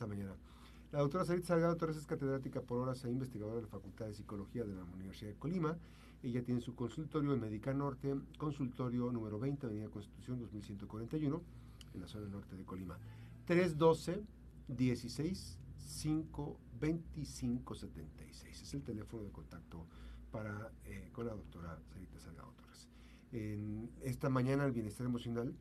esta mañana. La doctora Sarita Salgado Torres es catedrática por horas e investigadora de la Facultad de Psicología de la Universidad de Colima. Ella tiene su consultorio en Médica Norte, consultorio número 20, Avenida Constitución 2141, en la zona norte de Colima. 312 16 5 25 76. Es el teléfono de contacto para, eh, con la doctora Sarita Salgado Torres. Esta mañana, el bienestar emocional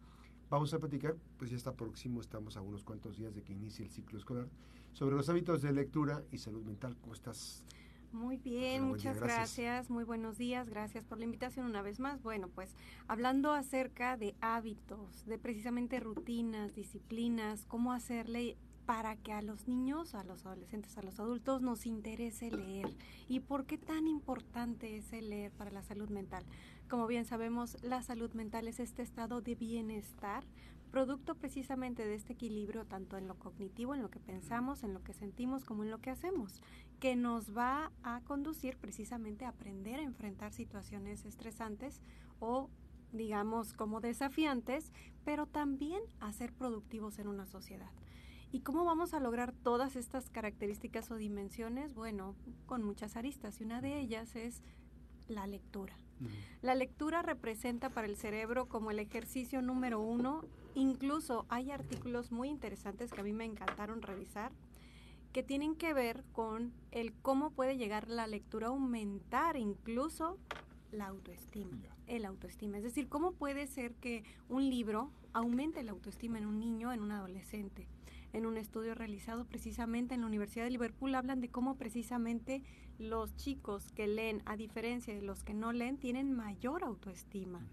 Vamos a platicar, pues ya está próximo, estamos a unos cuantos días de que inicie el ciclo escolar, sobre los hábitos de lectura y salud mental. ¿Cómo estás? Muy bien, muchas gracias. Muy buenos días. Gracias por la invitación una vez más. Bueno, pues hablando acerca de hábitos, de precisamente rutinas, disciplinas, cómo hacerle para que a los niños, a los adolescentes, a los adultos nos interese leer. ¿Y por qué tan importante es el leer para la salud mental? Como bien sabemos, la salud mental es este estado de bienestar, producto precisamente de este equilibrio tanto en lo cognitivo, en lo que pensamos, en lo que sentimos, como en lo que hacemos, que nos va a conducir precisamente a aprender a enfrentar situaciones estresantes o digamos como desafiantes, pero también a ser productivos en una sociedad. ¿Y cómo vamos a lograr todas estas características o dimensiones? Bueno, con muchas aristas y una de ellas es la lectura. La lectura representa para el cerebro como el ejercicio número uno. Incluso hay artículos muy interesantes que a mí me encantaron revisar que tienen que ver con el cómo puede llegar la lectura a aumentar incluso la autoestima, el autoestima. Es decir, cómo puede ser que un libro aumente la autoestima en un niño, en un adolescente en un estudio realizado precisamente en la Universidad de Liverpool, hablan de cómo precisamente los chicos que leen, a diferencia de los que no leen, tienen mayor autoestima.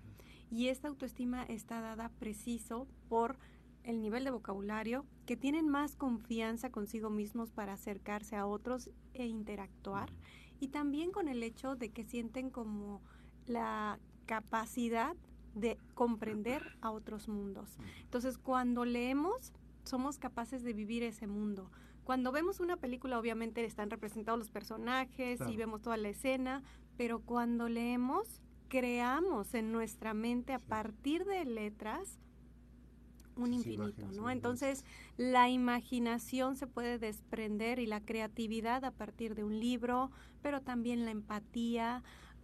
Y esta autoestima está dada preciso por el nivel de vocabulario, que tienen más confianza consigo mismos para acercarse a otros e interactuar, y también con el hecho de que sienten como la capacidad de comprender a otros mundos. Entonces, cuando leemos, somos capaces de vivir ese mundo. Cuando vemos una película, obviamente están representados los personajes y vemos toda la escena, pero cuando leemos, creamos en nuestra mente a partir de letras un infinito, ¿no? Entonces, la imaginación se puede desprender y la creatividad a partir de un libro, pero también la empatía.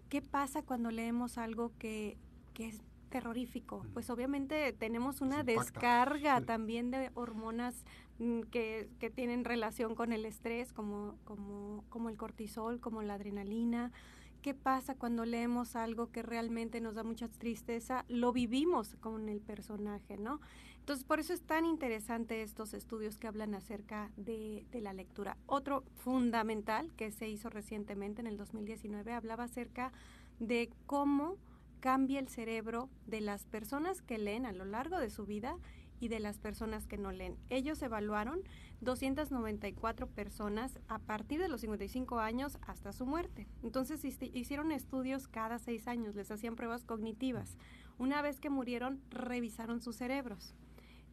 ¿Qué pasa cuando leemos algo que, que es terrorífico. Pues obviamente tenemos una descarga también de hormonas mm, que, que, tienen relación con el estrés, como, como, como el cortisol, como la adrenalina. ¿Qué pasa cuando leemos algo que realmente nos da mucha tristeza? Lo vivimos con el personaje, ¿no? Entonces, por eso es tan interesante estos estudios que hablan acerca de, de la lectura. Otro fundamental que se hizo recientemente en el 2019 hablaba acerca de cómo cambia el cerebro de las personas que leen a lo largo de su vida y de las personas que no leen. Ellos evaluaron 294 personas a partir de los 55 años hasta su muerte. Entonces hicieron estudios cada seis años, les hacían pruebas cognitivas. Una vez que murieron, revisaron sus cerebros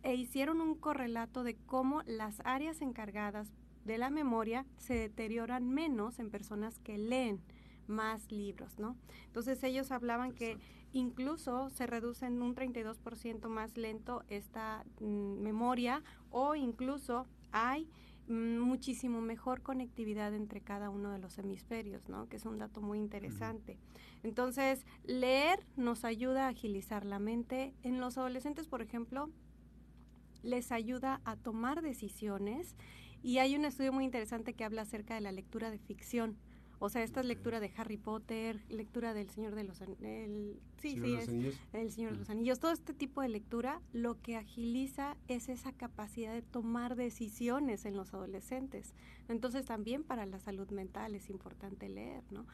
e hicieron un correlato de cómo las áreas encargadas de la memoria se deterioran menos en personas que leen más libros, ¿no? Entonces ellos hablaban que incluso se reduce en un 32% más lento esta mm, memoria o incluso hay mm, muchísimo mejor conectividad entre cada uno de los hemisferios, ¿no? Que es un dato muy interesante. Entonces, leer nos ayuda a agilizar la mente. En los adolescentes, por ejemplo, les ayuda a tomar decisiones y hay un estudio muy interesante que habla acerca de la lectura de ficción. O sea, esta es lectura de Harry Potter, lectura del Señor de los Anillos. Sí, sí, es El Señor de los Anillos. Todo este tipo de lectura lo que agiliza es esa capacidad de tomar decisiones en los adolescentes. Entonces también para la salud mental es importante leer, ¿no?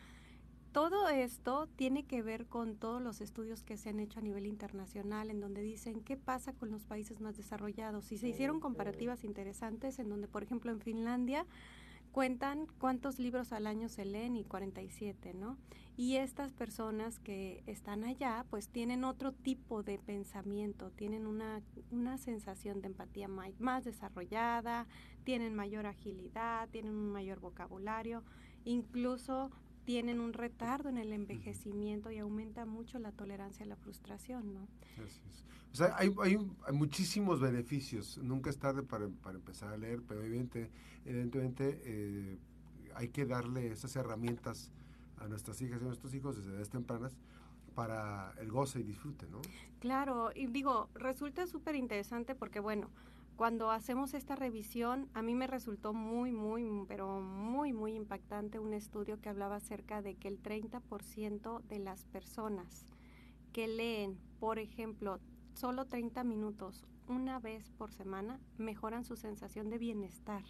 Todo esto tiene que ver con todos los estudios que se han hecho a nivel internacional, en donde dicen qué pasa con los países más desarrollados. Y se hicieron comparativas interesantes, en donde, por ejemplo, en Finlandia, cuentan cuántos libros al año se leen y 47, ¿no? Y estas personas que están allá, pues tienen otro tipo de pensamiento, tienen una, una sensación de empatía más desarrollada, tienen mayor agilidad, tienen un mayor vocabulario, incluso tienen un retardo en el envejecimiento y aumenta mucho la tolerancia a la frustración, ¿no? O sea, hay, hay, muchísimos beneficios. Nunca es tarde para, para empezar a leer, pero evidente, evidentemente eh, hay que darle esas herramientas a nuestras hijas y a nuestros hijos desde edades tempranas para el goce y disfrute, ¿no? Claro, y digo, resulta súper interesante porque, bueno, cuando hacemos esta revisión, a mí me resultó muy, muy, pero muy, muy impactante un estudio que hablaba acerca de que el 30% de las personas que leen, por ejemplo, solo 30 minutos una vez por semana, mejoran su sensación de bienestar.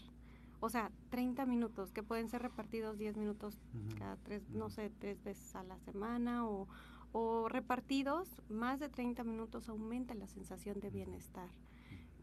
O sea, 30 minutos que pueden ser repartidos 10 minutos cada tres, no sé, tres veces a la semana o, o repartidos, más de 30 minutos aumenta la sensación de bienestar.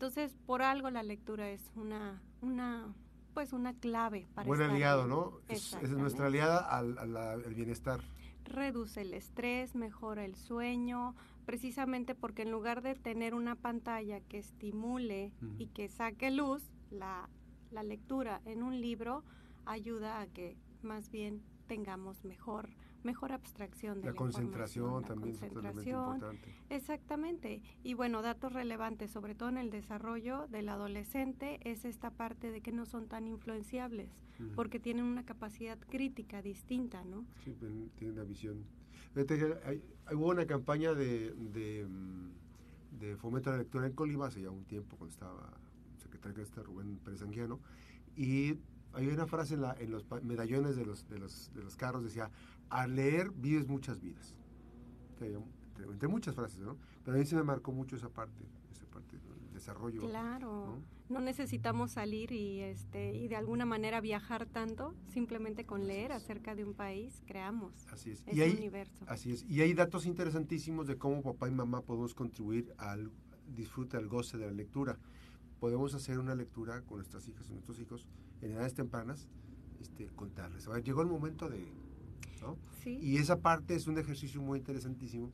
Entonces, por algo la lectura es una, una pues una clave para Buen aliado, ¿no? Es, nuestra aliada al, bienestar. Reduce el estrés, mejora el sueño, precisamente porque en lugar de tener una pantalla que estimule y que saque luz, la, la lectura en un libro ayuda a que más bien tengamos mejor mejor abstracción de la, concentración también es importante. Exactamente. Y bueno, datos relevantes, sobre todo en el desarrollo del adolescente, es esta parte de que no son tan influenciables, porque tienen una capacidad crítica distinta, ¿no? Sí, tienen una visión. Hay, hubo una campaña de, de, mm, de, fomento a la lectura en Colima hace ya un tiempo, cuando estaba secretario de este Rubén Pérez Anguiano, y hay una frase en, la, en los medallones de los, de los, de los carros, decía, al leer vives muchas vidas. Entre, muchas frases, ¿no? Pero a mí se me marcó mucho esa parte, esa parte del desarrollo. Claro. ¿no? necesitamos salir y este y de alguna manera viajar tanto, simplemente con leer acerca de un país creamos así es. y hay, universo. Así es. Y hay datos interesantísimos de cómo papá y mamá podemos contribuir al disfrute, al goce de la lectura. Podemos hacer una lectura con nuestras hijas y nuestros hijos en edades tempranas, este, contarles. A ver, llegó el momento de y esa parte es un ejercicio muy interesantísimo,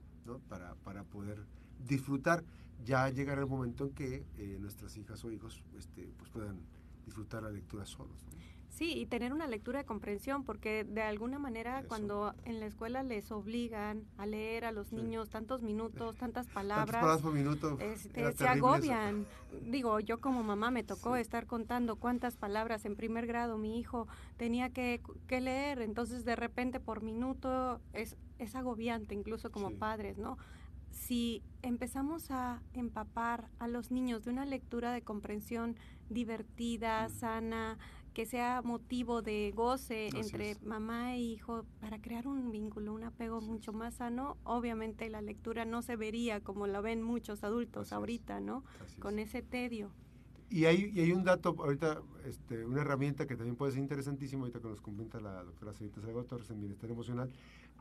Para, para poder disfrutar. Ya llegará el momento en que eh, nuestras hijas o hijos este, pues puedan disfrutar la lectura solos. Sí, y tener una lectura de comprensión, porque de alguna manera cuando en la escuela les obligan a leer a los niños tantos minutos, tantas palabras, por minuto, este, se agobian. Digo, yo como mamá me tocó estar contando cuántas palabras en primer grado mi hijo tenía que, que leer, entonces de repente por minuto es, es agobiante, incluso como padres, ¿no? si empezamos a empapar a los niños de una lectura de comprensión divertida, sana, que sea motivo de goce entre mamá e hijo para crear un vínculo, un apego mucho más sano, obviamente la lectura no se vería como lo ven muchos adultos ahorita, ¿no? Con ese tedio. Y hay, y hay un dato, ahorita, este, una herramienta que también puede ser interesantísima, ahorita que nos comenta la doctora Sarita Salgado Torres en Bienestar Emocional,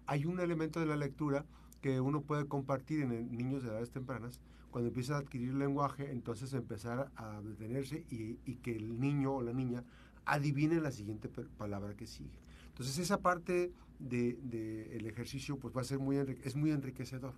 hay un elemento de la lectura que uno puede compartir en niños de edades tempranas, cuando empieza a adquirir lenguaje, entonces empezar a detenerse y, y que el niño o la niña adivinen la siguiente palabra que sigue. Entonces esa parte del de, el ejercicio pues va a ser muy, es muy enriquecedor.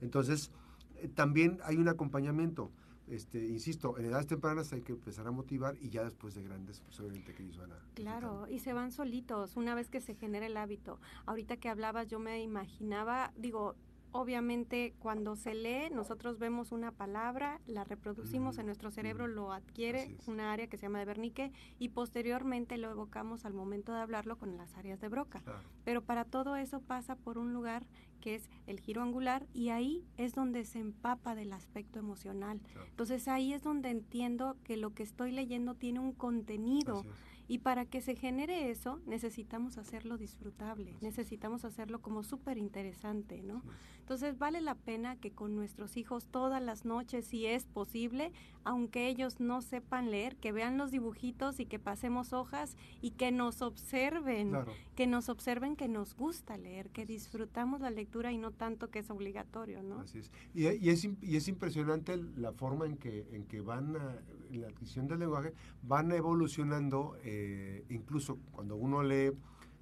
Entonces eh, también hay un acompañamiento. Este, insisto, en edades tempranas hay que empezar a motivar y ya después de grandes, pues obviamente que ellos van a... Claro, y se van solitos una vez que se genera el hábito. Ahorita que hablabas yo me imaginaba, digo, Obviamente, cuando se lee, nosotros vemos una palabra, la reproducimos en nuestro cerebro, lo adquiere una área que se llama de Bernique y posteriormente lo evocamos al momento de hablarlo con las áreas de Broca. Pero para todo eso pasa por un lugar que es el giro angular y ahí es donde se empapa del aspecto emocional. Entonces ahí es donde entiendo que lo que estoy leyendo tiene un contenido. Y para que se genere eso, necesitamos hacerlo disfrutable, necesitamos hacerlo como súper interesante, ¿no? Entonces vale la pena que con nuestros hijos todas las noches, si es posible, aunque ellos no sepan leer, que vean los dibujitos y que pasemos hojas y que nos observen, que nos observen que nos gusta leer, que disfrutamos la lectura y no tanto que es obligatorio, ¿no? Así es. Y, es, y es impresionante la forma en que, en que van, a, en la adquisición del lenguaje, van evolucionando, eh, incluso cuando uno lee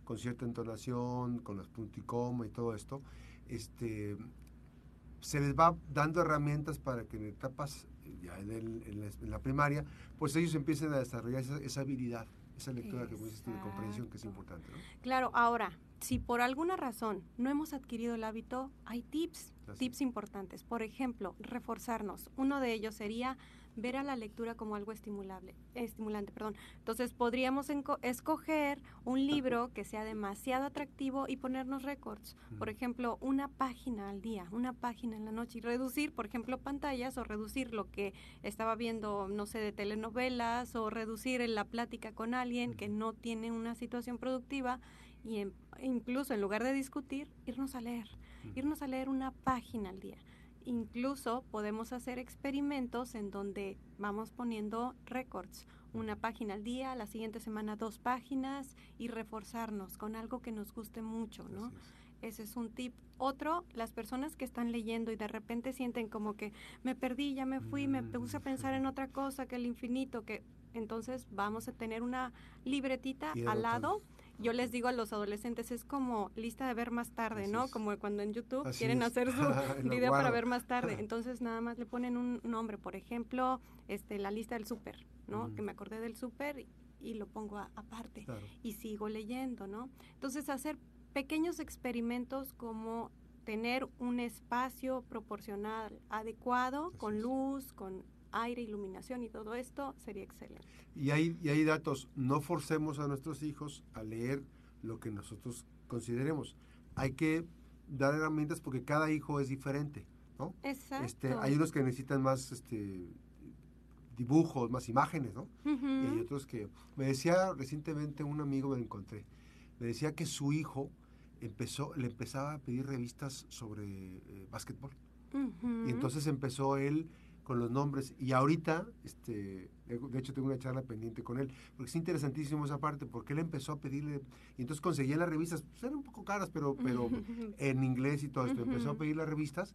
con cierta entonación, con las punticoma y todo esto, este, se les va dando herramientas para que en etapas, ya en, la, primaria, pues ellos empiecen a desarrollar esa, habilidad, esa lectura que de comprensión que es importante. Claro, ahora, si por alguna razón no hemos adquirido el hábito, hay tips, tips importantes. Por ejemplo, reforzarnos. Uno de ellos sería ver a la lectura como algo estimulable, estimulante. Perdón. Entonces podríamos escoger un libro que sea demasiado atractivo y ponernos récords. Por ejemplo, una página al día, una página en la noche y reducir, por ejemplo, pantallas o reducir lo que estaba viendo, no sé, de telenovelas o reducir en la plática con alguien que no tiene una situación productiva y incluso en lugar de discutir, irnos a leer, irnos a leer una página al día. Incluso podemos hacer experimentos en donde vamos poniendo récords, una página al día, la siguiente semana dos páginas y reforzarnos con algo que nos guste mucho, ¿no? Ese es un tip. Otro, las personas que están leyendo y de repente sienten como que me perdí, ya me fui, me puse a pensar en otra cosa que el infinito, que entonces vamos a tener una libretita al lado yo les digo a los adolescentes, es como lista de ver más tarde, ¿no? Como cuando en YouTube quieren hacer su video para ver más tarde. Entonces nada más le ponen un nombre, por ejemplo, este la lista del súper, ¿no? Que me acordé del súper y, lo pongo aparte y sigo leyendo, ¿no? Entonces hacer pequeños experimentos como tener un espacio proporcional adecuado, con luz, con aire, iluminación y todo esto sería excelente. Y hay, y hay datos, no forcemos a nuestros hijos a leer lo que nosotros consideremos. Hay que dar herramientas porque cada hijo es diferente, ¿no? Exacto. Este, hay unos que necesitan más este, dibujos, más imágenes, ¿no? Y hay otros que... Me decía recientemente un amigo, me lo encontré, me decía que su hijo empezó, le empezaba a pedir revistas sobre eh, básquetbol. Y entonces empezó él con los nombres. Y ahorita, este, de hecho tengo una charla pendiente con él, porque es interesantísimo esa parte, porque él empezó a pedirle, y entonces conseguía las revistas, pues eran un poco caras, pero, pero en inglés y todo esto, empezó a pedir las revistas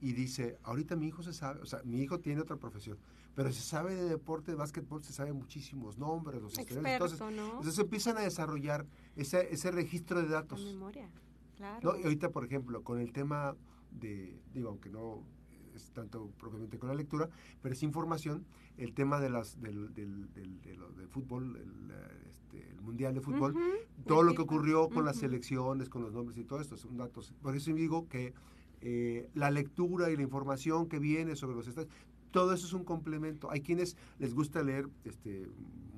y dice, ahorita mi hijo se sabe, o sea, mi hijo tiene otra profesión, pero se sabe de deporte, de básquetbol, se sabe muchísimos nombres, los Experto, entonces, ¿no? entonces empiezan a desarrollar ese, ese registro de datos. memoria, claro. Y ahorita, por ejemplo, con el tema de, digo, aunque no es tanto propiamente con la lectura, pero es información. El tema de las del, del, del, de fútbol, el, este, mundial de fútbol, todo lo que ocurrió con las selecciones, con los nombres y todo esto, son datos. Por eso digo que eh, la lectura y la información que viene sobre los estados, todo eso es un complemento. Hay quienes les gusta leer este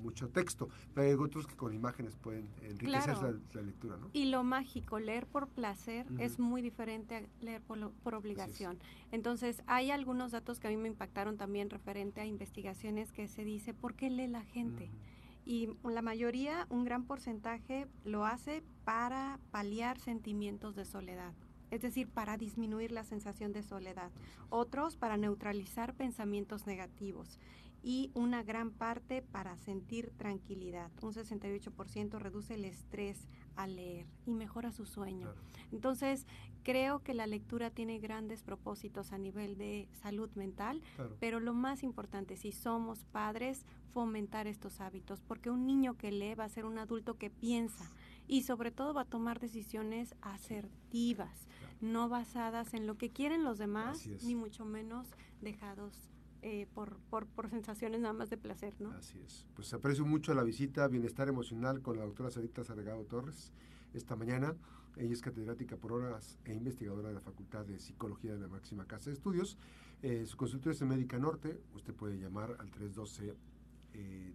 mucho texto, pero hay otros que con imágenes pueden enriquecer la, lectura. ¿no? Y lo mágico, leer por placer es muy diferente a leer por, por obligación. Entonces, hay algunos datos que a mí me impactaron también referente a investigaciones que se dice, ¿por qué lee la gente? Y la mayoría, un gran porcentaje, lo hace para paliar sentimientos de soledad es decir, para disminuir la sensación de soledad, otros para neutralizar pensamientos negativos. Y una gran parte para sentir tranquilidad. Un 68% reduce el estrés al leer y mejora su sueño. Entonces, creo que la lectura tiene grandes propósitos a nivel de salud mental, pero lo más importante, si somos padres, fomentar estos hábitos, porque un niño que lee va a ser un adulto que piensa y sobre todo va a tomar decisiones asertivas, no basadas en lo que quieren los demás, ni mucho menos dejados eh, por, por, por, sensaciones nada más de placer, ¿no? Así es. Pues aprecio mucho la visita Bienestar Emocional con la doctora Sarita Sargado Torres esta mañana. Ella es catedrática por horas e investigadora de la Facultad de Psicología de la Máxima Casa de Estudios. Eh, su consultorio es en Médica Norte. Usted puede llamar al 312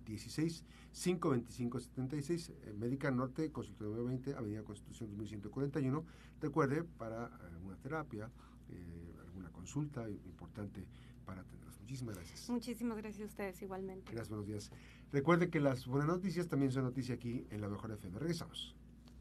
16 525 76 Médica Norte, consultorio 20, Avenida Constitución 2141. Recuerde, para alguna terapia, eh, alguna consulta importante para atenderlos. Muchísimas gracias. Muchísimas gracias a ustedes igualmente. Gracias, buenos días. Recuerde que las buenas noticias también son noticia aquí en la Mejor FM. Regresamos.